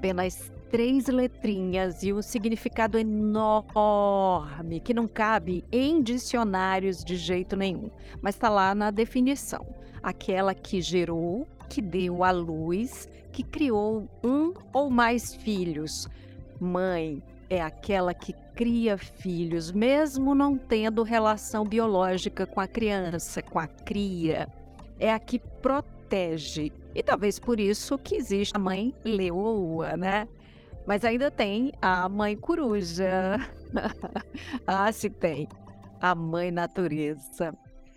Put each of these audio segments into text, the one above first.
apenas três letrinhas e um significado enorme que não cabe em dicionários de jeito nenhum, mas está lá na definição. Aquela que gerou, que deu à luz, que criou um ou mais filhos. Mãe é aquela que cria filhos, mesmo não tendo relação biológica com a criança, com a cria. É a que protege. E talvez por isso que existe a mãe leoa, né? Mas ainda tem a mãe coruja. ah, se tem. A mãe natureza.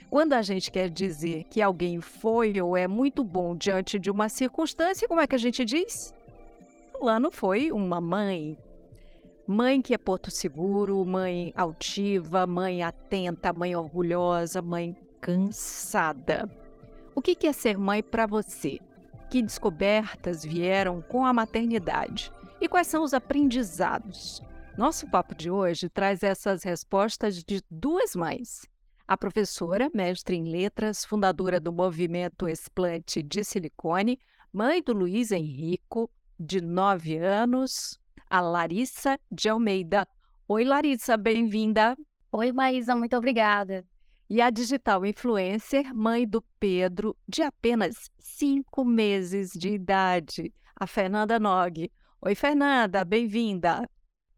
Quando a gente quer dizer que alguém foi ou é muito bom diante de uma circunstância, como é que a gente diz? Fulano foi uma mãe. Mãe que é porto seguro, mãe altiva, mãe atenta, mãe orgulhosa, mãe cansada. O que é ser mãe para você? Que descobertas vieram com a maternidade? E quais são os aprendizados? Nosso papo de hoje traz essas respostas de duas mães. A professora, mestre em letras, fundadora do movimento Explante de Silicone, mãe do Luiz Henrico, de nove anos, a Larissa de Almeida. Oi, Larissa, bem-vinda. Oi, Maísa, muito obrigada. E a digital influencer, mãe do Pedro, de apenas cinco meses de idade, a Fernanda Nog. Oi, Fernanda, bem-vinda.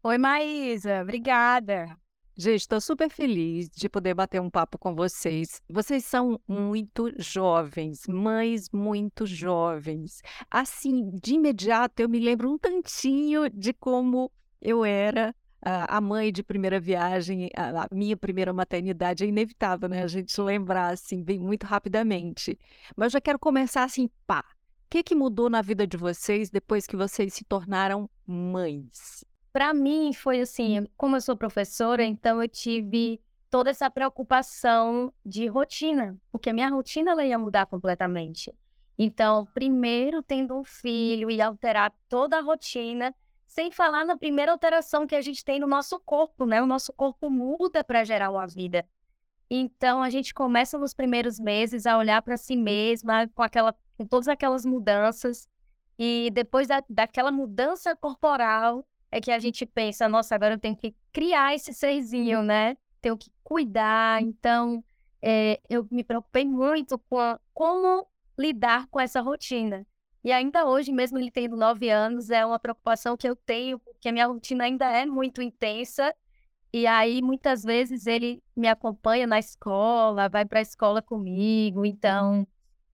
Oi, Maísa, obrigada. Gente, estou super feliz de poder bater um papo com vocês. Vocês são muito jovens, mães muito jovens. Assim, de imediato, eu me lembro um tantinho de como eu era a mãe de primeira viagem, a minha primeira maternidade. É inevitável, né? A gente lembrar, assim, bem muito rapidamente. Mas já quero começar assim, pá. O que, que mudou na vida de vocês depois que vocês se tornaram mães? Para mim foi assim, como eu sou professora, então eu tive toda essa preocupação de rotina, porque a minha rotina ela ia mudar completamente. Então, primeiro tendo um filho e alterar toda a rotina, sem falar na primeira alteração que a gente tem no nosso corpo, né? O nosso corpo muda para gerar uma vida. Então, a gente começa nos primeiros meses a olhar para si mesma com aquela com todas aquelas mudanças. E depois da, daquela mudança corporal, é que a gente pensa, nossa, agora eu tenho que criar esse serzinho, né? Tenho que cuidar. Então, é, eu me preocupei muito com a, como lidar com essa rotina. E ainda hoje, mesmo ele tendo nove anos, é uma preocupação que eu tenho, porque a minha rotina ainda é muito intensa. E aí, muitas vezes, ele me acompanha na escola, vai para a escola comigo. Então,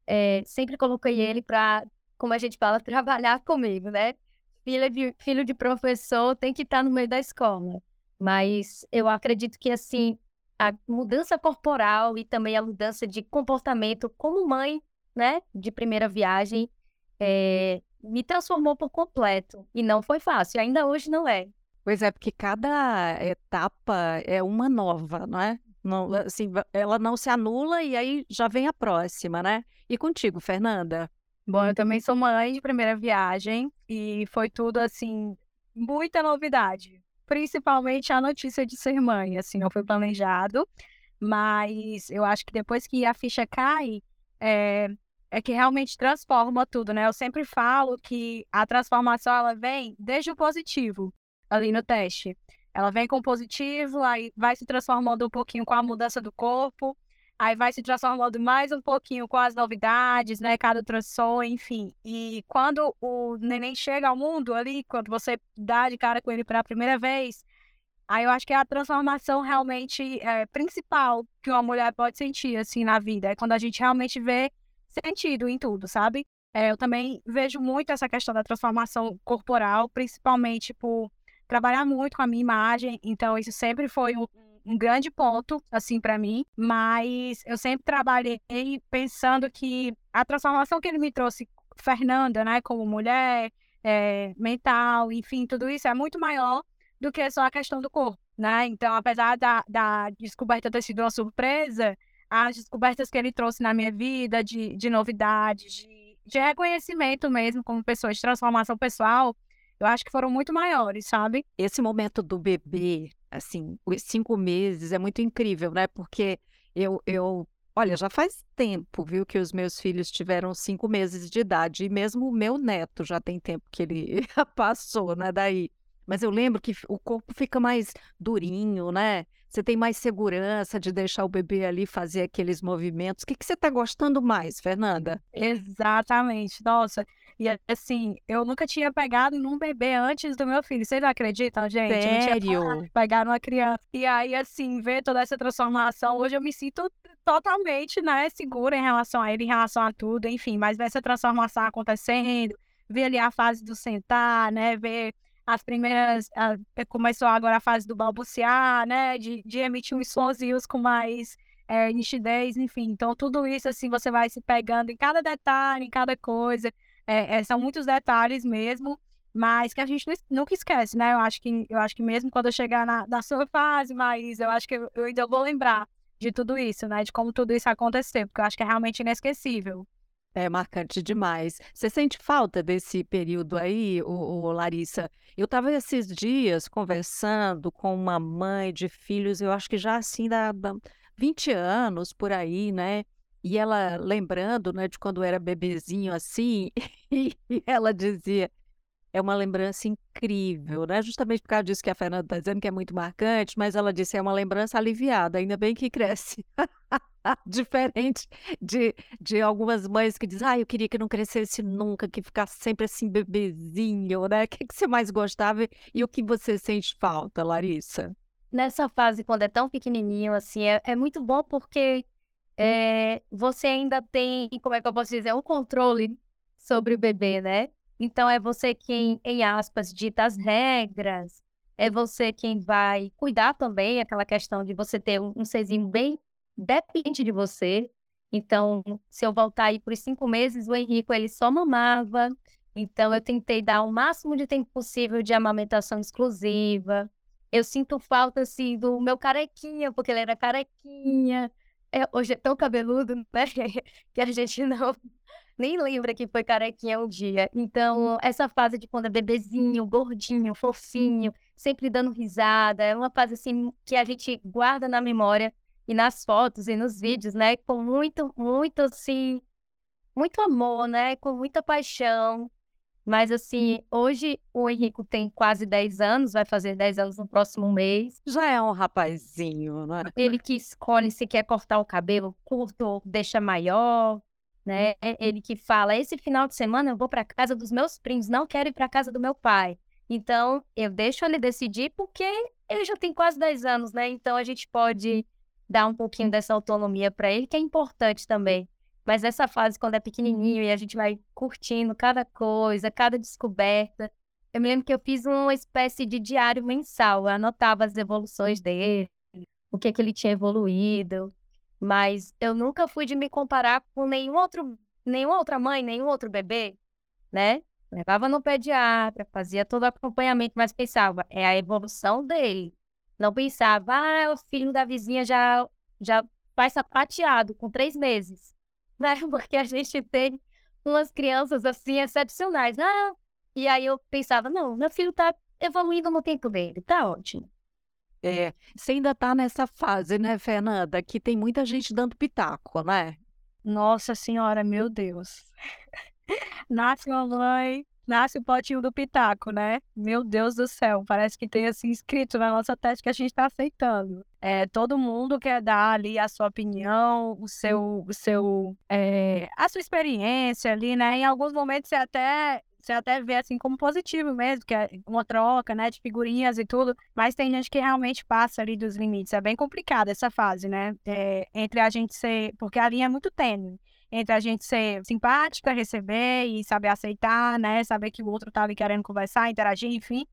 é, sempre coloquei ele para, como a gente fala, trabalhar comigo, né? Filho de, filho de professor tem que estar tá no meio da escola. Mas eu acredito que, assim, a mudança corporal e também a mudança de comportamento como mãe, né, de primeira viagem, é, me transformou por completo. E não foi fácil, ainda hoje não é. Pois é, porque cada etapa é uma nova, não é? Não, assim, ela não se anula e aí já vem a próxima, né? E contigo, Fernanda? Bom, eu também sou mãe de primeira viagem e foi tudo assim, muita novidade. Principalmente a notícia de ser mãe, assim, não foi planejado, mas eu acho que depois que a ficha cai, é, é que realmente transforma tudo, né? Eu sempre falo que a transformação ela vem desde o positivo ali no teste. Ela vem com positivo, aí vai se transformando um pouquinho com a mudança do corpo, aí vai se transformando mais um pouquinho com as novidades, né? Cada ultrassom, enfim. E quando o neném chega ao mundo ali, quando você dá de cara com ele pela primeira vez, aí eu acho que é a transformação realmente é, principal que uma mulher pode sentir, assim, na vida. É quando a gente realmente vê sentido em tudo, sabe? É, eu também vejo muito essa questão da transformação corporal, principalmente por trabalhar muito com a minha imagem, então isso sempre foi um, um grande ponto, assim, para mim, mas eu sempre trabalhei pensando que a transformação que ele me trouxe, Fernanda, né, como mulher, é, mental, enfim, tudo isso é muito maior do que só a questão do corpo, né? Então, apesar da, da descoberta ter sido uma surpresa, as descobertas que ele trouxe na minha vida, de, de novidades, de, de reconhecimento mesmo como pessoa, de transformação pessoal, eu acho que foram muito maiores, sabe? Esse momento do bebê, assim, os cinco meses é muito incrível, né? Porque eu, eu Olha, já faz tempo, viu, que os meus filhos tiveram cinco meses de idade, e mesmo o meu neto já tem tempo que ele passou, né, daí. Mas eu lembro que o corpo fica mais durinho, né? Você tem mais segurança de deixar o bebê ali fazer aqueles movimentos. O que, que você está gostando mais, Fernanda? Exatamente. Nossa, e assim, eu nunca tinha pegado num bebê antes do meu filho. Vocês acreditam, gente? Sério? Pegar numa criança. E aí, assim, ver toda essa transformação, hoje eu me sinto totalmente, né, segura em relação a ele, em relação a tudo, enfim. Mas ver essa transformação acontecendo, ver ali a fase do sentar, né, ver as primeiras. A, começou agora a fase do balbuciar, né, de, de emitir uns sonzinhos com mais é, nitidez, enfim. Então, tudo isso, assim, você vai se pegando em cada detalhe, em cada coisa. É, é, são muitos detalhes mesmo, mas que a gente nunca esquece, né? Eu acho que, eu acho que mesmo quando eu chegar na, na sua fase, mas eu acho que eu, eu ainda vou lembrar de tudo isso, né? De como tudo isso aconteceu, porque eu acho que é realmente inesquecível. É marcante demais. Você sente falta desse período aí, o Larissa? Eu estava esses dias conversando com uma mãe de filhos, eu acho que já assim, da 20 anos por aí, né? E ela lembrando, né, de quando era bebezinho assim, e ela dizia, é uma lembrança incrível, né? Justamente por causa disso que a Fernanda está dizendo, que é muito marcante, mas ela disse, é uma lembrança aliviada, ainda bem que cresce. Diferente de, de algumas mães que dizem, ah, eu queria que não crescesse nunca, que ficasse sempre assim, bebezinho, né? O que, que você mais gostava e o que você sente falta, Larissa? Nessa fase, quando é tão pequenininho, assim, é, é muito bom porque é, você ainda tem, como é que eu posso dizer, um controle sobre o bebê, né? Então é você quem, em aspas, dita as regras, é você quem vai cuidar também, aquela questão de você ter um, serzinho bem dependente de você. Então, se eu voltar aí por cinco meses, o Henrico ele só mamava. Então, eu tentei dar o máximo de tempo possível de amamentação exclusiva. Eu sinto falta, assim, do meu carequinha, porque ele era carequinha. É, hoje é tão cabeludo, né? que a gente não nem lembra que foi carequinha um dia. Então, essa fase de quando é bebezinho, gordinho, fofinho, sempre dando risada, é uma fase assim que a gente guarda na memória e nas fotos e nos vídeos, né? Com muito, muito assim, muito amor, né? Com muita paixão. Mas assim, hoje o Henrico tem quase 10 anos, vai fazer 10 anos no próximo mês. Já é um rapazinho, né? Ele que escolhe se quer cortar o cabelo curto ou deixa maior, né? É ele que fala: esse final de semana eu vou para casa dos meus primos, não quero ir para casa do meu pai. Então, eu deixo ele decidir porque ele já tem quase 10 anos, né? Então a gente pode dar um pouquinho dessa autonomia para ele, que é importante também. Mas essa fase, quando é pequenininho e a gente vai curtindo cada coisa, cada descoberta. Eu me lembro que eu fiz uma espécie de diário mensal. Eu anotava as evoluções dele, o que, que ele tinha evoluído. Mas eu nunca fui de me comparar com nenhum outro, nenhuma outra mãe, nenhum outro bebê, né? Levava no pediatra, fazia todo o acompanhamento, mas pensava, é a evolução dele. Não pensava, ah, o filho da vizinha já, já faz sapateado com três meses né? Porque a gente tem umas crianças assim excepcionais. Ah, e aí eu pensava, não, meu filho tá evoluindo no tempo dele, tá ótimo. É, você ainda tá nessa fase, né, Fernanda, que tem muita gente dando pitaco, né? Nossa senhora, meu Deus. Nasce uma mãe, nasce o potinho do pitaco, né? Meu Deus do céu, parece que tem assim escrito na nossa teste que a gente está aceitando. É, todo mundo quer dar ali a sua opinião, o seu, o seu, é, a sua experiência ali, né? Em alguns momentos você até você até vê assim como positivo mesmo, que é uma troca, né, de figurinhas e tudo, mas tem gente que realmente passa ali dos limites. É bem complicado essa fase, né? É, entre a gente ser, porque a linha é muito tênue entre a gente ser simpática, receber e saber aceitar, né? Saber que o outro tá ali querendo conversar, interagir, enfim.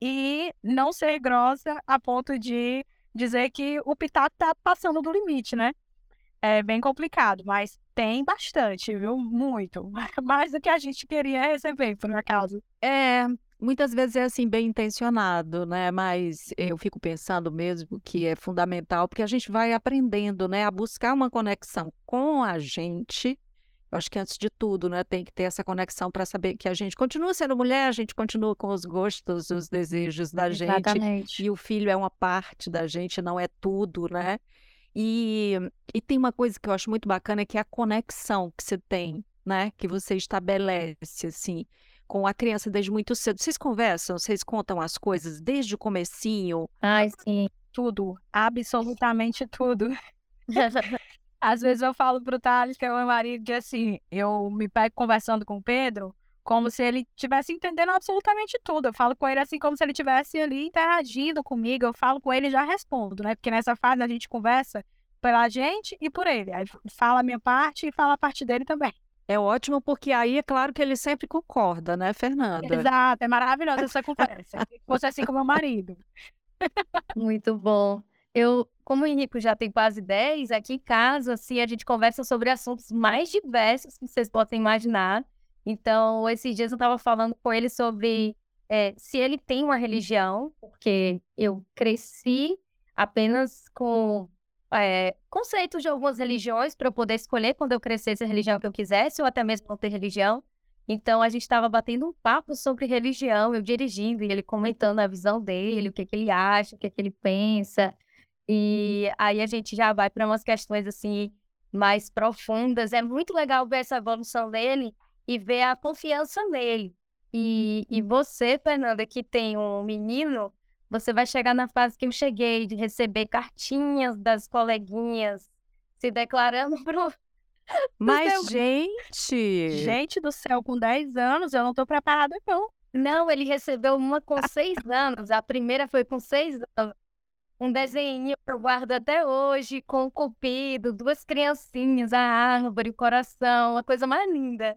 E não ser grossa a ponto de dizer que o pitaco tá passando do limite, né? É bem complicado, mas tem bastante, viu? Muito. Mais do que a gente queria receber, por acaso. É, Muitas vezes é assim, bem intencionado, né? Mas eu fico pensando mesmo que é fundamental, porque a gente vai aprendendo, né, a buscar uma conexão com a gente. Eu acho que antes de tudo, né, tem que ter essa conexão para saber que a gente continua sendo mulher, a gente continua com os gostos, os desejos da Exatamente. gente, e o filho é uma parte da gente, não é tudo, né? E, e tem uma coisa que eu acho muito bacana que é a conexão que você tem, né? Que você estabelece, assim, com a criança desde muito cedo. Vocês conversam, vocês contam as coisas desde o comecinho? Ai, sim. Tudo, absolutamente tudo. Às vezes eu falo pro Thales, que é o meu marido, que assim, eu me pego conversando com o Pedro, como se ele estivesse entendendo absolutamente tudo. Eu falo com ele assim, como se ele estivesse ali interagindo comigo. Eu falo com ele e já respondo, né? Porque nessa fase a gente conversa pela gente e por ele. Aí fala a minha parte e fala a parte dele também. É ótimo, porque aí é claro que ele sempre concorda, né, Fernanda? Exato, é maravilhosa essa conversa. Você assim com meu marido. Muito bom. Eu, como o Henrique já tem quase 10, aqui em casa, assim, a gente conversa sobre assuntos mais diversos que vocês possam imaginar. Então, esses dias eu estava falando com ele sobre é, se ele tem uma religião, porque eu cresci apenas com é, conceitos de algumas religiões para eu poder escolher quando eu crescesse a religião que eu quisesse, ou até mesmo não ter religião. Então, a gente estava batendo um papo sobre religião, eu dirigindo e ele comentando a visão dele, o que, que ele acha, o que, que ele pensa. E aí a gente já vai para umas questões assim mais profundas. É muito legal ver essa evolução dele e ver a confiança nele. E, e você, Fernanda, que tem um menino, você vai chegar na fase que eu cheguei, de receber cartinhas das coleguinhas se declarando pro. Mas, seu... gente! Gente do céu, com 10 anos, eu não tô preparada, não. Não, ele recebeu uma com 6 anos. A primeira foi com 6 anos. Um desenho que eu guardo até hoje, com o cupido, duas criancinhas, a árvore, o coração, a coisa mais linda.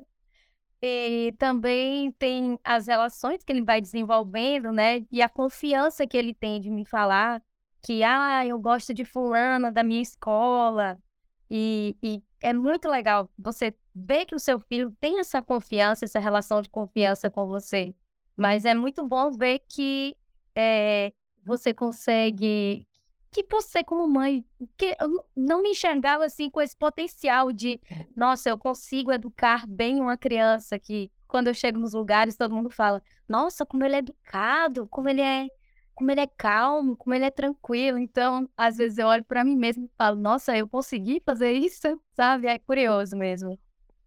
E também tem as relações que ele vai desenvolvendo, né? E a confiança que ele tem de me falar que, ah, eu gosto de fulana da minha escola. E, e é muito legal você ver que o seu filho tem essa confiança, essa relação de confiança com você. Mas é muito bom ver que é, você consegue que você, como mãe, que não me enxergava assim com esse potencial de, nossa, eu consigo educar bem uma criança que quando eu chego nos lugares todo mundo fala, nossa, como ele é educado, como ele é, como ele é calmo, como ele é tranquilo. Então, às vezes eu olho para mim mesmo e falo, nossa, eu consegui fazer isso, sabe? É curioso mesmo.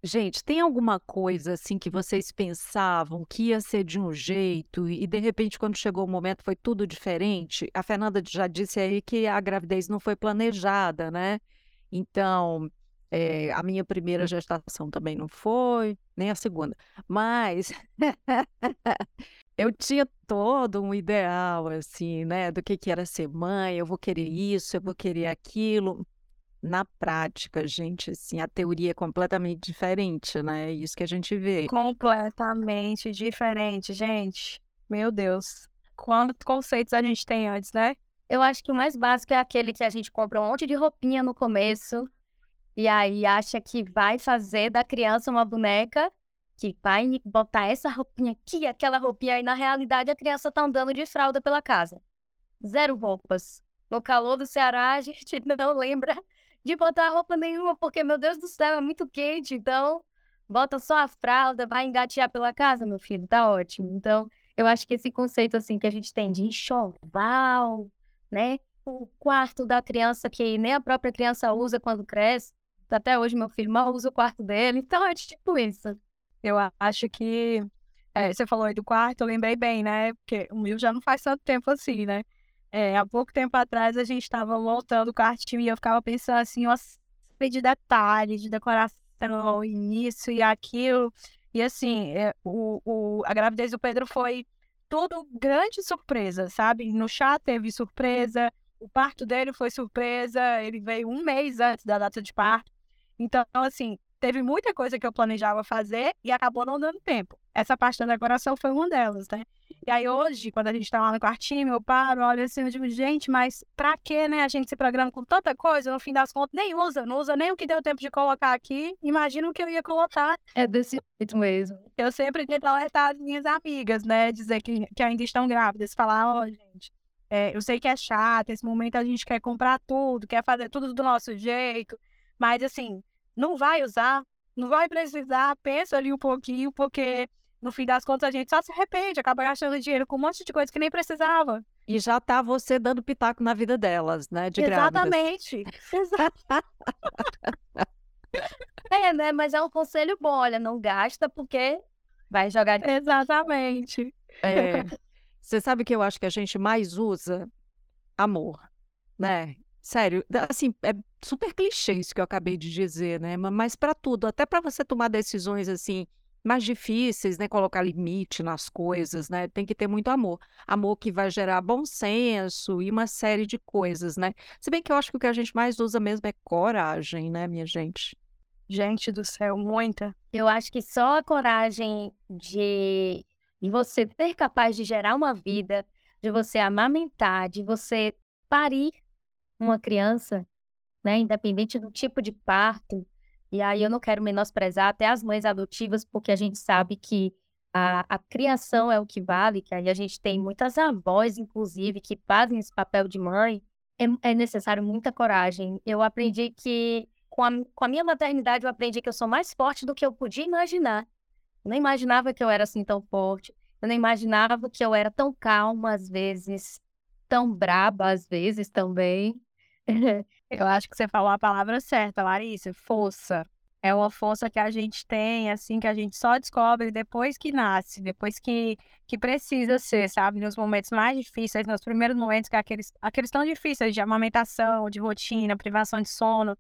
Gente, tem alguma coisa assim que vocês pensavam que ia ser de um jeito e de repente quando chegou o momento foi tudo diferente? A Fernanda já disse aí que a gravidez não foi planejada, né? Então, é, a minha primeira gestação também não foi, nem a segunda. Mas eu tinha todo um ideal, assim, né? Do que, que era ser mãe, eu vou querer isso, eu vou querer aquilo na prática, gente, assim, a teoria é completamente diferente, né? É isso que a gente vê. Completamente diferente, gente. Meu Deus. Quantos conceitos a gente tem antes, né? Eu acho que o mais básico é aquele que a gente compra um monte de roupinha no começo e aí acha que vai fazer da criança uma boneca que vai botar essa roupinha aqui, aquela roupinha, e na realidade a criança tá andando de fralda pela casa. Zero roupas. No calor do Ceará, a gente não lembra de botar roupa nenhuma, porque, meu Deus do céu, é muito quente. Então, bota só a fralda, vai engatear pela casa, meu filho, tá ótimo. Então, eu acho que esse conceito, assim, que a gente tem de enxoval, né? O quarto da criança que nem a própria criança usa quando cresce. Até hoje, meu filho mal usa o quarto dele. Então, é tipo isso. Eu acho que é, você falou aí do quarto, eu lembrei bem, né? Porque o meu já não faz tanto tempo assim, né? É, há pouco tempo atrás a gente estava montando o quartinho e eu ficava pensando assim, uma série de detalhes, de decoração, e isso e aquilo. E assim, é, o, o, a gravidez do Pedro foi tudo grande surpresa, sabe? No chá teve surpresa, o parto dele foi surpresa, ele veio um mês antes da data de parto. Então, assim, teve muita coisa que eu planejava fazer e acabou não dando tempo. Essa parte da decoração foi uma delas, né? E aí hoje, quando a gente tá lá no quartinho, eu paro, olho assim, eu digo, gente, mas pra que, né? A gente se programa com tanta coisa, no fim das contas, nem usa, não usa nem o que deu tempo de colocar aqui. Imagina o que eu ia colocar. É desse jeito mesmo. Eu sempre tento alertar as minhas amigas, né? Dizer que, que ainda estão grávidas, falar, ó, oh, gente, é, eu sei que é chato, esse momento a gente quer comprar tudo, quer fazer tudo do nosso jeito, mas assim, não vai usar, não vai precisar, pensa ali um pouquinho, porque no fim das contas a gente só se arrepende, acaba gastando dinheiro com um monte de coisa que nem precisava. E já tá você dando pitaco na vida delas, né? De Exatamente. é, né? Mas é um conselho bom. Olha, não gasta porque vai jogar. Exatamente. É. Você sabe que eu acho que a gente mais usa amor, né? Sério, assim, é super clichê isso que eu acabei de dizer, né? Mas para tudo, até para você tomar decisões assim mais difíceis, né? Colocar limite nas coisas, né? Tem que ter muito amor. Amor que vai gerar bom senso e uma série de coisas, né? Se bem que eu acho que o que a gente mais usa mesmo é coragem, né, minha gente? Gente do céu, muita. Eu acho que só a coragem de, de você ser capaz de gerar uma vida, de você amamentar, de você parir uma criança, né, independente do tipo de parto, e aí eu não quero menosprezar até as mães adotivas, porque a gente sabe que a, a criação é o que vale, que aí a gente tem muitas avós, inclusive, que fazem esse papel de mãe. É, é necessário muita coragem. Eu aprendi que, com a, com a minha maternidade, eu aprendi que eu sou mais forte do que eu podia imaginar. Eu não imaginava que eu era assim tão forte. Eu não imaginava que eu era tão calma às vezes, tão braba às vezes também. Eu acho que você falou a palavra certa, Larissa, força. É uma força que a gente tem, assim, que a gente só descobre depois que nasce, depois que, que precisa ser, sabe? Nos momentos mais difíceis, nos primeiros momentos, que é aqueles, aqueles tão difíceis de amamentação, de rotina, privação de sono.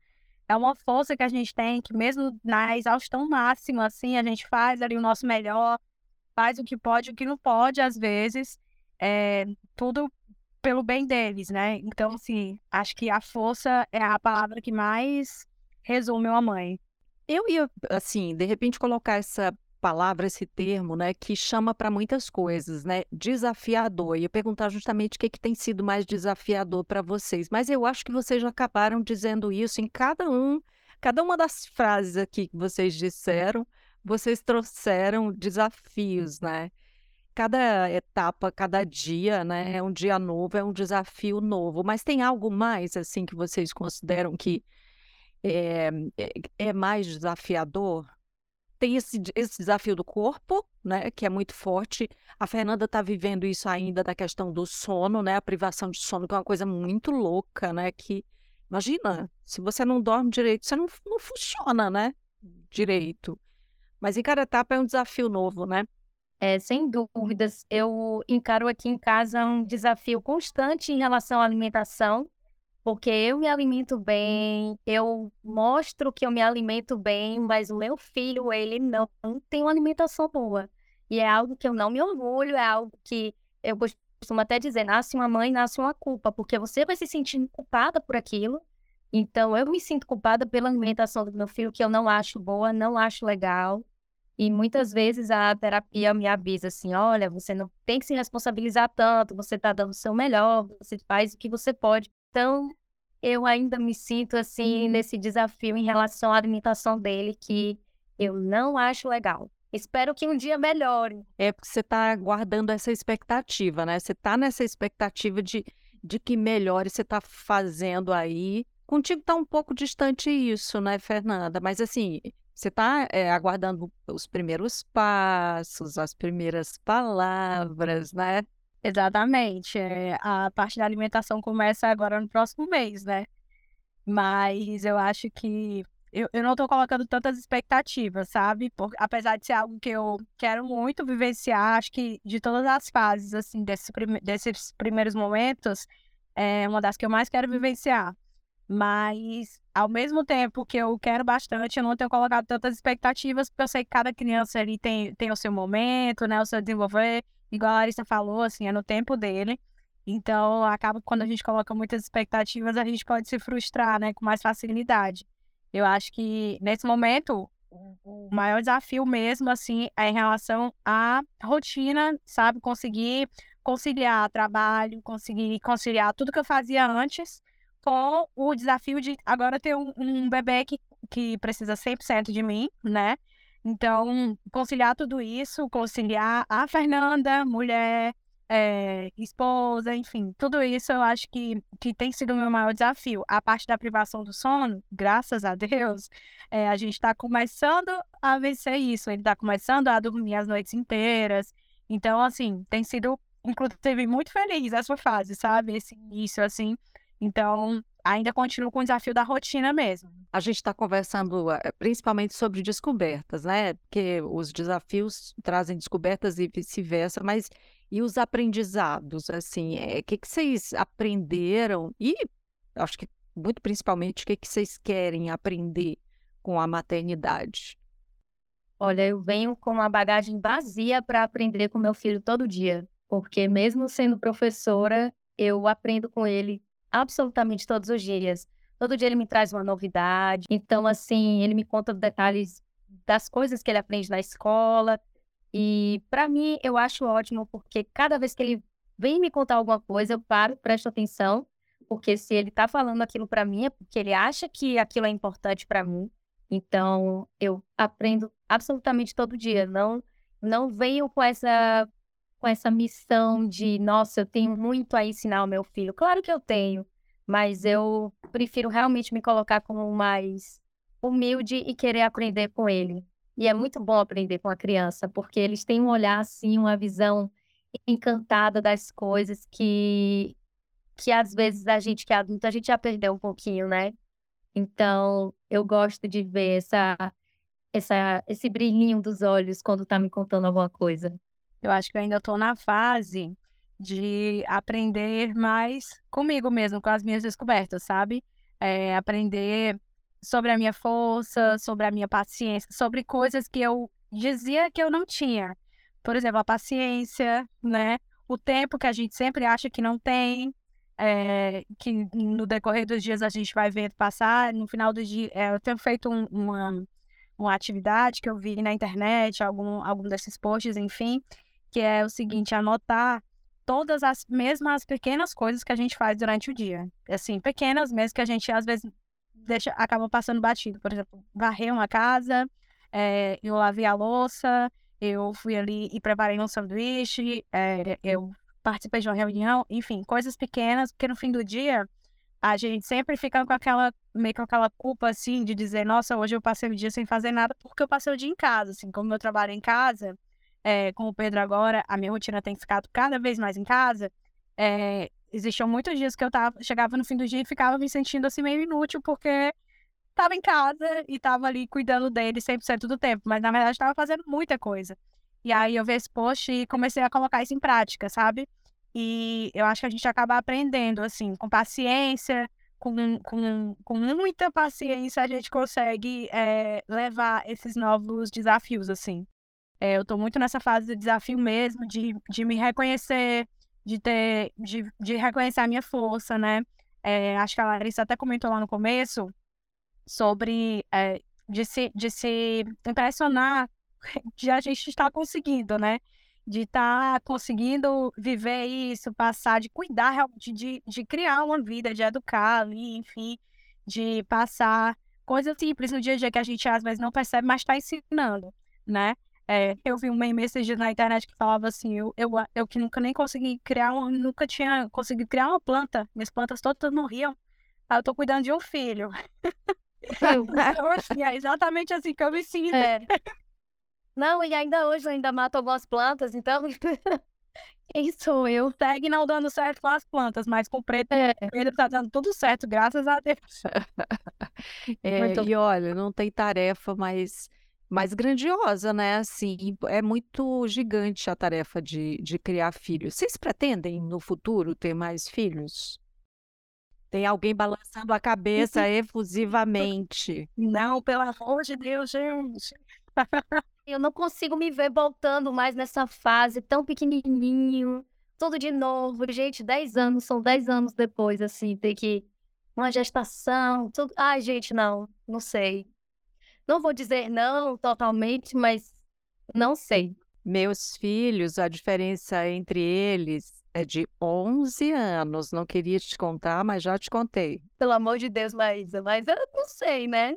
É uma força que a gente tem, que mesmo na exaustão máxima, assim, a gente faz ali o nosso melhor, faz o que pode, o que não pode, às vezes. É, tudo pelo bem deles, né? Então, assim, acho que a força é a palavra que mais resume uma mãe. Eu ia, assim, de repente colocar essa palavra, esse termo, né, que chama para muitas coisas, né? Desafiador. E perguntar justamente o que, que tem sido mais desafiador para vocês. Mas eu acho que vocês já acabaram dizendo isso em cada um, cada uma das frases aqui que vocês disseram, vocês trouxeram desafios, né? Cada etapa, cada dia, né, é um dia novo, é um desafio novo. Mas tem algo mais assim que vocês consideram que é, é mais desafiador? Tem esse, esse desafio do corpo, né, que é muito forte. A Fernanda está vivendo isso ainda da questão do sono, né, a privação de sono, que é uma coisa muito louca, né, que imagina, se você não dorme direito, você não, não funciona, né, direito. Mas em cada etapa é um desafio novo, né? É, sem dúvidas, eu encaro aqui em casa um desafio constante em relação à alimentação, porque eu me alimento bem, eu mostro que eu me alimento bem, mas o meu filho, ele não tem uma alimentação boa. E é algo que eu não me orgulho, é algo que eu costumo até dizer, nasce uma mãe, nasce uma culpa, porque você vai se sentir culpada por aquilo. Então, eu me sinto culpada pela alimentação do meu filho, que eu não acho boa, não acho legal. E muitas vezes a terapia me avisa assim: olha, você não tem que se responsabilizar tanto, você está dando o seu melhor, você faz o que você pode. Então, eu ainda me sinto assim uhum. nesse desafio em relação à alimentação dele, que eu não acho legal. Espero que um dia melhore. É porque você está guardando essa expectativa, né? Você está nessa expectativa de, de que melhore, você está fazendo aí. Contigo está um pouco distante isso, né, Fernanda? Mas assim, você está é, eh, aguardando os primeiros passos, as primeiras palavras, né? Exatamente. É, a parte da alimentação começa agora no próximo mês, né? Mas eu acho que eu, eu não estou colocando tantas expectativas, sabe? Por, apesar de ser algo que eu quero muito vivenciar, acho que de todas as fases, assim, desse, desses primeiros momentos, é uma das que eu mais quero vivenciar. Mas, ao mesmo tempo que eu quero bastante, eu não tenho colocado tantas expectativas, porque eu sei que cada criança ali tem, tem o seu momento, né? O seu desenvolver. Igual a Larissa falou, assim, é no tempo dele. Então, acaba quando a gente coloca muitas expectativas, a gente pode se frustrar, né? Com mais facilidade. Eu acho que, nesse momento, o maior desafio mesmo, assim, é em relação à rotina, sabe? Conseguir conciliar trabalho, conseguir conciliar tudo que eu fazia antes com o desafio de agora ter um, um bebê que, que precisa 100% de mim, né? Então, conciliar tudo isso, conciliar a Fernanda, mulher, é, esposa, enfim, tudo isso eu acho que, que tem sido o meu maior desafio. A parte da privação do sono, graças a Deus, é, a gente está começando a vencer isso. Ele está começando a dormir as noites inteiras. Então, assim, tem sido inclusive, muito feliz essa fase, sabe? Esse início, assim. Então, ainda continuo com o desafio da rotina mesmo. A gente está conversando eh, principalmente sobre descobertas, né? Porque os desafios trazem descobertas e vice-versa, mas e os aprendizados, assim, o é, que, que vocês aprenderam? E acho que muito principalmente o que, que vocês querem aprender com a maternidade? Olha, eu venho com uma bagagem vazia para aprender com meu filho todo dia, porque mesmo sendo professora, eu aprendo com ele absolutamente todos os dias. Todo dia ele me traz uma novidade. Então, assim, ele me conta detalhes das coisas que ele aprende na escola. E para mim, eu acho ótimo, porque cada vez que ele vem me contar alguma coisa, eu paro, presto atenção, porque se ele está falando aquilo para mim, é porque ele acha que aquilo é importante para mim. Então, eu aprendo absolutamente todo dia. Não, não venho com essa com essa missão de, nossa, eu tenho muito a ensinar ao meu filho. Claro que eu tenho, mas eu prefiro realmente me colocar como mais humilde e querer aprender com ele. E é muito bom aprender com a criança, porque eles têm um olhar assim, uma visão encantada das coisas que que às vezes a gente que é adulto a gente já perdeu um pouquinho, né? Então, eu gosto de ver essa essa esse brilhinho dos olhos quando tá me contando alguma coisa. Eu acho que eu ainda estou na fase de aprender mais comigo mesmo, com as minhas descobertas, sabe? É, aprender sobre a minha força, sobre a minha paciência, sobre coisas que eu dizia que eu não tinha. Por exemplo, a paciência, né? O tempo que a gente sempre acha que não tem, é, que no decorrer dos dias a gente vai ver passar. No final do dia, é, eu tenho feito um, uma, uma atividade que eu vi na internet, algum, algum desses posts, enfim, que é o seguinte, anotar todas as mesmas pequenas coisas que a gente faz durante o dia. Assim, pequenas mesmo que a gente às vezes deixa, acaba passando batido. Por exemplo, varrer uma casa, é, eu lavei a louça, eu fui ali e preparei um sanduíche, é, eu participei de uma reunião, enfim, coisas pequenas, porque no fim do dia a gente sempre fica com aquela, meio com aquela culpa, assim, de dizer, nossa, hoje eu passei o dia sem fazer nada porque eu passei o dia em casa, assim, como eu trabalho em casa, é, com o Pedro agora, a minha rotina tem ficado cada vez mais em casa. É, existiam muitos dias que eu tava, chegava no fim do dia e ficava me sentindo assim meio inútil, porque estava em casa e estava ali cuidando dele 100% do tempo, mas na verdade estava fazendo muita coisa. E aí eu vi esse post e comecei a colocar isso em prática, sabe? E eu acho que a gente acaba aprendendo, assim, com paciência, com, com, com muita paciência, a gente consegue é, levar esses novos desafios, assim. É, eu estou muito nessa fase de desafio mesmo, de, de me reconhecer, de ter, de, de reconhecer a minha força, né? É, acho que a Larissa até comentou lá no começo sobre é, de, se, de se impressionar de a gente estar conseguindo, né? De estar tá conseguindo viver isso, passar, de cuidar, de, de criar uma vida, de educar ali, enfim, de passar coisas simples no dia a dia que a gente às vezes não percebe, mas está ensinando, né? É, eu vi um meme esses dias na internet que falava assim, eu, eu, eu que nunca nem consegui criar, um, nunca tinha conseguido criar uma planta, minhas plantas todas morriam, aí eu tô cuidando de um filho. é exatamente assim que eu me sinto. É. Não, e ainda hoje eu ainda mato algumas plantas, então... Quem sou eu? Segue não dando certo com as plantas, mas com o preto, é. ele tá dando tudo certo, graças a Deus. É, e olha, não tem tarefa mais mais grandiosa, né? Assim, é muito gigante a tarefa de, de criar filhos. Vocês pretendem no futuro ter mais filhos? Tem alguém balançando a cabeça efusivamente. Não, pelo amor de Deus, gente. Eu não consigo me ver voltando mais nessa fase tão pequenininho, tudo de novo. Gente, 10 anos, são 10 anos depois, assim, ter que. Uma gestação, tudo. Ai, gente, não, não sei. Não vou dizer não totalmente, mas não sei. Meus filhos, a diferença entre eles é de 11 anos. Não queria te contar, mas já te contei. Pelo amor de Deus, Maísa, mas eu não sei, né?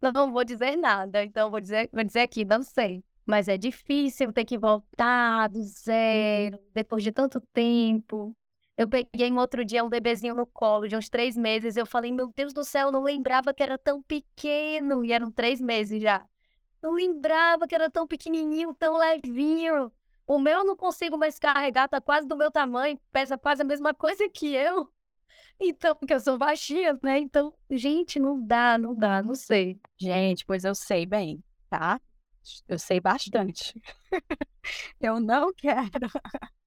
Não vou dizer nada, então vou dizer, vou dizer aqui, não sei. Mas é difícil ter que voltar do zero, depois de tanto tempo. Eu peguei um outro dia um bebezinho no colo de uns três meses. Eu falei, meu Deus do céu, eu não lembrava que era tão pequeno. E eram três meses já. Não lembrava que era tão pequenininho, tão levinho. O meu eu não consigo mais carregar, tá quase do meu tamanho, pesa quase a mesma coisa que eu. Então, porque eu sou baixinha, né? Então, gente, não dá, não dá, não sei. Gente, pois eu sei bem, tá? Eu sei bastante. eu não quero.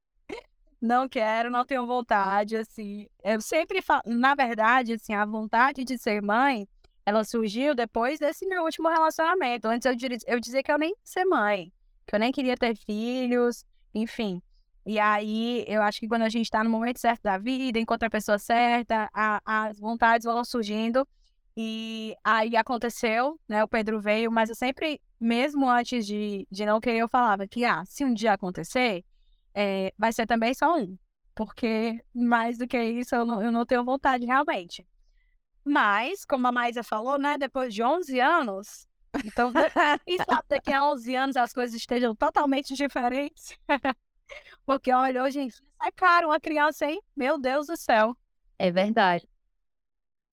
Não quero, não tenho vontade, assim. Eu sempre falo, na verdade, assim, a vontade de ser mãe, ela surgiu depois desse meu último relacionamento. Antes eu, eu dizia que eu nem ser mãe, que eu nem queria ter filhos, enfim. E aí, eu acho que quando a gente está no momento certo da vida, encontra a pessoa certa, a, as vontades vão surgindo. E aí aconteceu, né? O Pedro veio, mas eu sempre, mesmo antes de, de não querer, eu falava que, ah, se um dia acontecer, é, vai ser também só um. Porque mais do que isso, eu não, eu não tenho vontade realmente. Mas, como a Maísa falou, né? Depois de 11 anos, então, e sabe, daqui a 11 anos as coisas estejam totalmente diferentes. Porque, olha, hoje em dia é caro uma criança, hein? Meu Deus do céu. É verdade.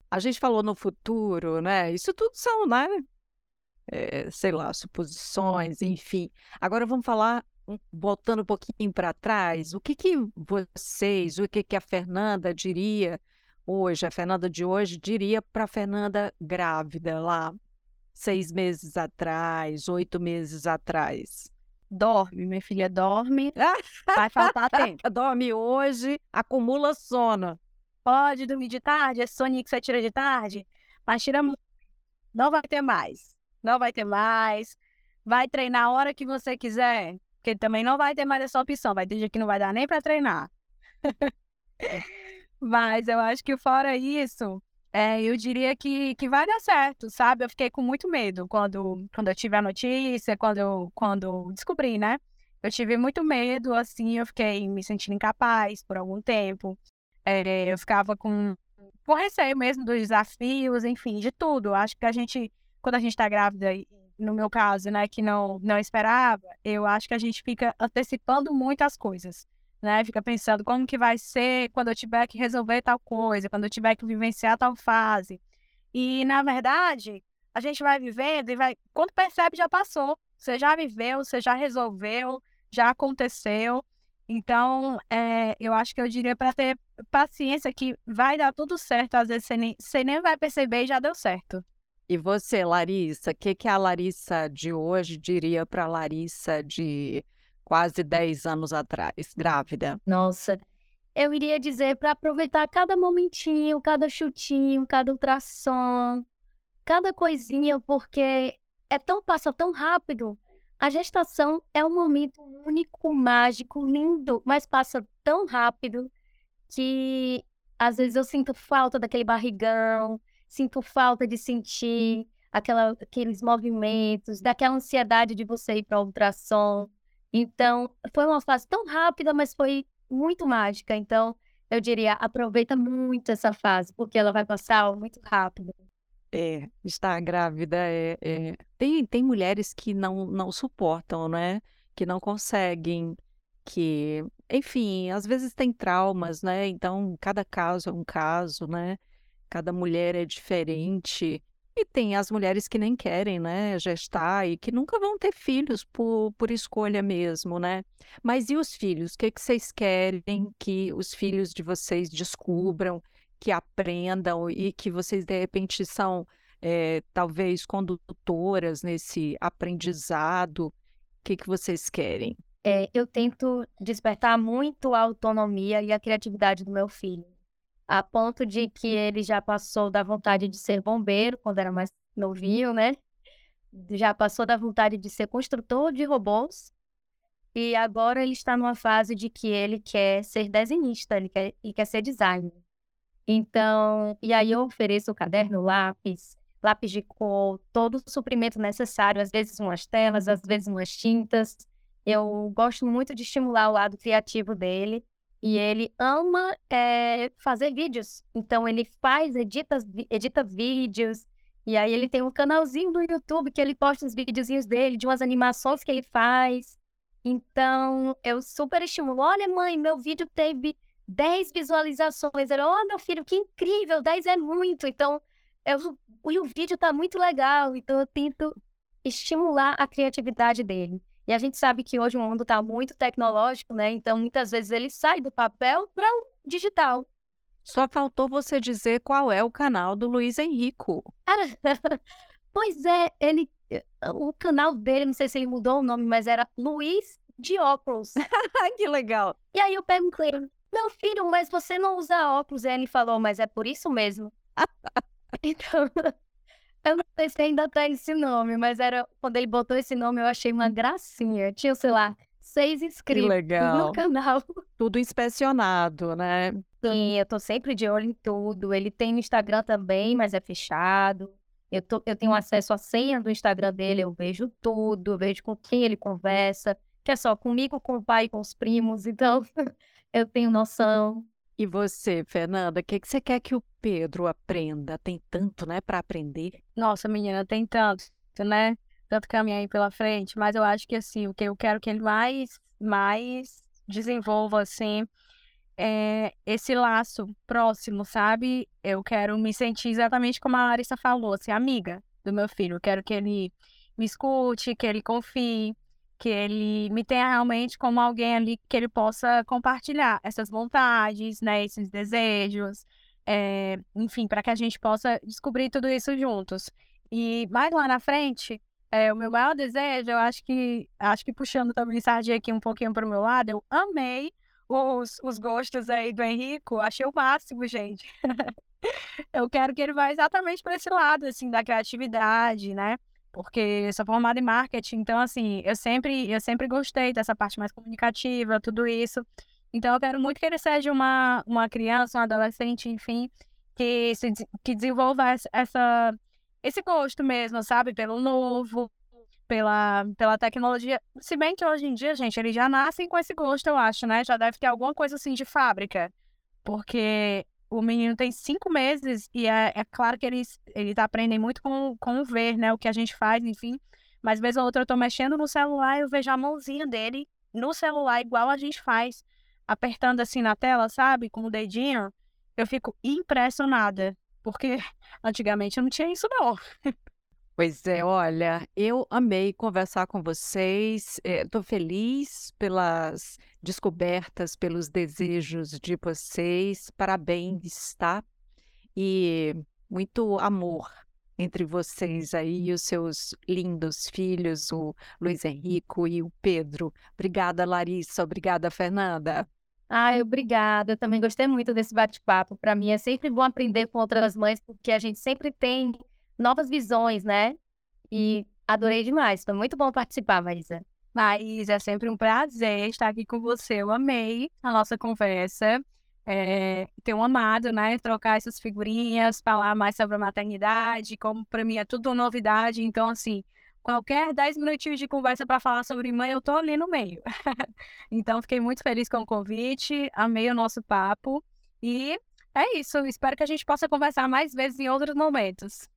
A gente falou no futuro, né? Isso tudo são, né? É, sei lá, suposições, enfim. Agora vamos falar, voltando um pouquinho para trás, o que que vocês, o que que a Fernanda diria hoje, a Fernanda de hoje diria para a Fernanda grávida lá, seis meses atrás, oito meses atrás? Dorme, minha filha, dorme. Vai faltar tempo. dorme hoje, acumula sono. Pode dormir de tarde, esse soninho que você tira de tarde, mas tira Não vai ter mais. Não vai ter mais. Vai treinar a hora que você quiser, porque também não vai ter mais essa opção. Vai ter dia que não vai dar nem para treinar. mas eu acho que fora isso, é, eu diria que, que vai dar certo, sabe? Eu fiquei com muito medo quando, quando eu tive a notícia, quando eu, quando descobri, né? Eu tive muito medo, assim, eu fiquei me sentindo incapaz por algum tempo. É, eu ficava com, com receio mesmo dos desafios, enfim, de tudo. Acho que a gente, quando a gente tá grávida, no meu caso, né, que não, não esperava, eu acho que a gente fica antecipando muitas coisas né? Fica pensando como que vai ser quando eu tiver que resolver tal coisa, quando eu tiver que vivenciar tal fase. E, na verdade, a gente vai vivendo e vai. Quando percebe, já passou. Você já viveu, você já resolveu, já aconteceu. Então, é, eu acho que eu diria para ter paciência que vai dar tudo certo. Às vezes você nem, você nem vai perceber e já deu certo. E você, Larissa, o que, que a Larissa de hoje diria para a Larissa de quase 10 anos atrás, grávida? Nossa, eu iria dizer para aproveitar cada momentinho, cada chutinho, cada ultrassom, cada coisinha, porque é tão passa tão rápido. A gestação é um momento único, mágico, lindo, mas passa tão rápido que às vezes eu sinto falta daquele barrigão, sinto falta de sentir aquela, aqueles movimentos, daquela ansiedade de você ir para ultrassom. Então, foi uma fase tão rápida, mas foi muito mágica. Então, eu diria, aproveita muito essa fase, porque ela vai passar muito rápido. É, estar grávida é, é... Tem, tem mulheres que não, não suportam, né? Que não conseguem, que, enfim, às vezes tem traumas, né? Então, cada caso é um caso, né? Cada mulher é diferente. E tem as mulheres que nem querem, né, gestar e que nunca vão ter filhos por, por escolha mesmo, né? Mas e os filhos? O que, que vocês querem que os filhos de vocês descubram, que aprendam e que vocês, de repente, são é, talvez condutoras nesse aprendizado? O que, que vocês querem? É, eu tento despertar muito a autonomia e a criatividade do meu filho a ponto de que ele já passou da vontade de ser bombeiro quando era mais novinho, né? Já passou da vontade de ser construtor de robôs e agora ele está numa fase de que ele quer ser desenhista, ele quer, ele quer ser designer. Então, e aí eu ofereço o caderno, lápis, lápis de cor, todo o suprimento necessário, às vezes umas telas, às vezes umas tintas. Eu gosto muito de estimular o lado criativo dele e ele ama é, fazer vídeos. Então ele faz, edita, edita vídeos. E aí ele tem um canalzinho do YouTube que ele posta os videozinhos dele, de umas animações que ele faz. Então eu super estimulo. Olha, mãe, meu vídeo teve 10 visualizações. Ele, oh, meu filho, que incrível, 10 é muito. Então, eu, e o vídeo tá muito legal. Então eu tento estimular a criatividade dele. E a gente sabe que hoje o mundo está muito tecnológico, né? Então, muitas vezes ele sai do papel para o digital. Só faltou você dizer qual é o canal do Luiz Henrico. pois é, ele, o canal dele, não sei se ele mudou o nome, mas era Luiz de óculos. que legal. E aí eu perguntei, meu filho, mas você não usa óculos? E ele falou, mas é por isso mesmo. então, eu não sei se ainda tem esse nome, mas era quando ele botou esse nome, eu achei uma gracinha. Tinha, sei lá, seis inscritos no canal. Tudo inspecionado, né? Sim, eu tô sempre de olho em tudo. Ele tem no Instagram também, mas é fechado. Eu, tô, eu tenho acesso à senha do Instagram dele, eu vejo tudo, eu vejo com quem ele conversa, que é só comigo, com o pai, com os primos, então eu tenho noção. E você, Fernanda, o que, que você quer que o Pedro aprenda? Tem tanto, né, para aprender? Nossa, menina, tem tanto, né? Tanto caminho aí pela frente, mas eu acho que assim, o que eu quero que ele mais, mais desenvolva, assim, é esse laço próximo, sabe? Eu quero me sentir exatamente como a Larissa falou, assim, amiga do meu filho. Eu quero que ele me escute, que ele confie, que ele me tenha realmente como alguém ali que ele possa compartilhar essas vontades, né, esses desejos, é, enfim, para que a gente possa descobrir tudo isso juntos. E mais lá na frente, é, o meu maior desejo, eu acho que, acho que puxando também sardinha aqui um pouquinho para o meu lado, eu amei os, os gostos aí do Henrico, achei o máximo, gente. eu quero que ele vá exatamente para esse lado, assim, da criatividade, né? Porque sou formada em marketing, então assim, eu sempre, eu sempre gostei dessa parte mais comunicativa, tudo isso. Então eu quero muito que ele seja uma, uma criança, um adolescente, enfim, que se, que desenvolva essa esse gosto mesmo, sabe, pelo novo, pela, pela tecnologia. Se bem que hoje em dia, gente, eles já nascem com esse gosto, eu acho, né? Já deve ter alguma coisa assim de fábrica. Porque o menino tem cinco meses e é, é claro que eles, eles aprendem muito com, com ver, né? O que a gente faz, enfim. Mas vez ou outra eu tô mexendo no celular e eu vejo a mãozinha dele no celular, igual a gente faz, apertando assim na tela, sabe? Com o dedinho. Eu fico impressionada. Porque antigamente não tinha isso, não. Pois é, olha, eu amei conversar com vocês. Estou feliz pelas descobertas, pelos desejos de vocês. Parabéns, tá? E muito amor entre vocês aí e os seus lindos filhos, o Luiz Henrico e o Pedro. Obrigada, Larissa. Obrigada, Fernanda. Ai, obrigada. Eu também gostei muito desse bate-papo. Para mim é sempre bom aprender com outras mães, porque a gente sempre tem novas visões, né? E adorei demais. Foi muito bom participar, Marisa. Mas é sempre um prazer estar aqui com você. Eu amei a nossa conversa. É, tenho amado, né? Trocar essas figurinhas, falar mais sobre a maternidade, como para mim é tudo novidade. Então, assim, qualquer 10 minutinhos de conversa para falar sobre mãe, eu tô ali no meio. então, fiquei muito feliz com o convite, amei o nosso papo. E é isso. Espero que a gente possa conversar mais vezes em outros momentos.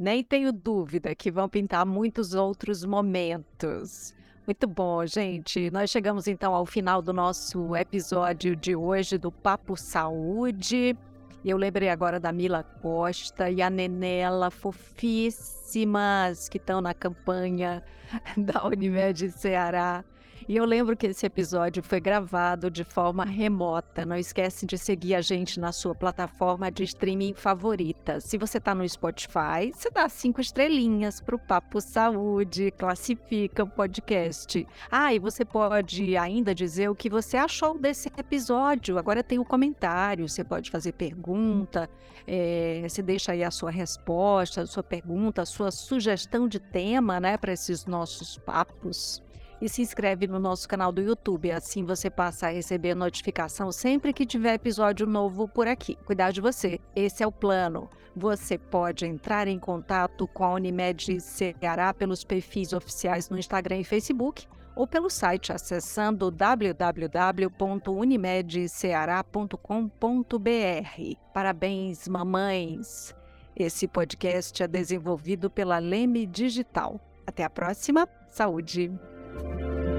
Nem tenho dúvida que vão pintar muitos outros momentos. Muito bom, gente. Nós chegamos então ao final do nosso episódio de hoje do Papo Saúde. Eu lembrei agora da Mila Costa e a Nenela, fofíssimas, que estão na campanha da Unimed Ceará. E eu lembro que esse episódio foi gravado de forma remota. Não esquece de seguir a gente na sua plataforma de streaming favorita. Se você está no Spotify, você dá cinco estrelinhas para o Papo Saúde, classifica o podcast. Ah, e você pode ainda dizer o que você achou desse episódio. Agora tem o um comentário, você pode fazer pergunta, é, você deixa aí a sua resposta, a sua pergunta, a sua sugestão de tema, né, para esses nossos papos e se inscreve no nosso canal do YouTube. Assim você passa a receber notificação sempre que tiver episódio novo por aqui. Cuidar de você. Esse é o plano. Você pode entrar em contato com a Unimed Ceará pelos perfis oficiais no Instagram e Facebook ou pelo site acessando www.unimedceará.com.br. Parabéns, mamães! Esse podcast é desenvolvido pela Leme Digital. Até a próxima. Saúde! You.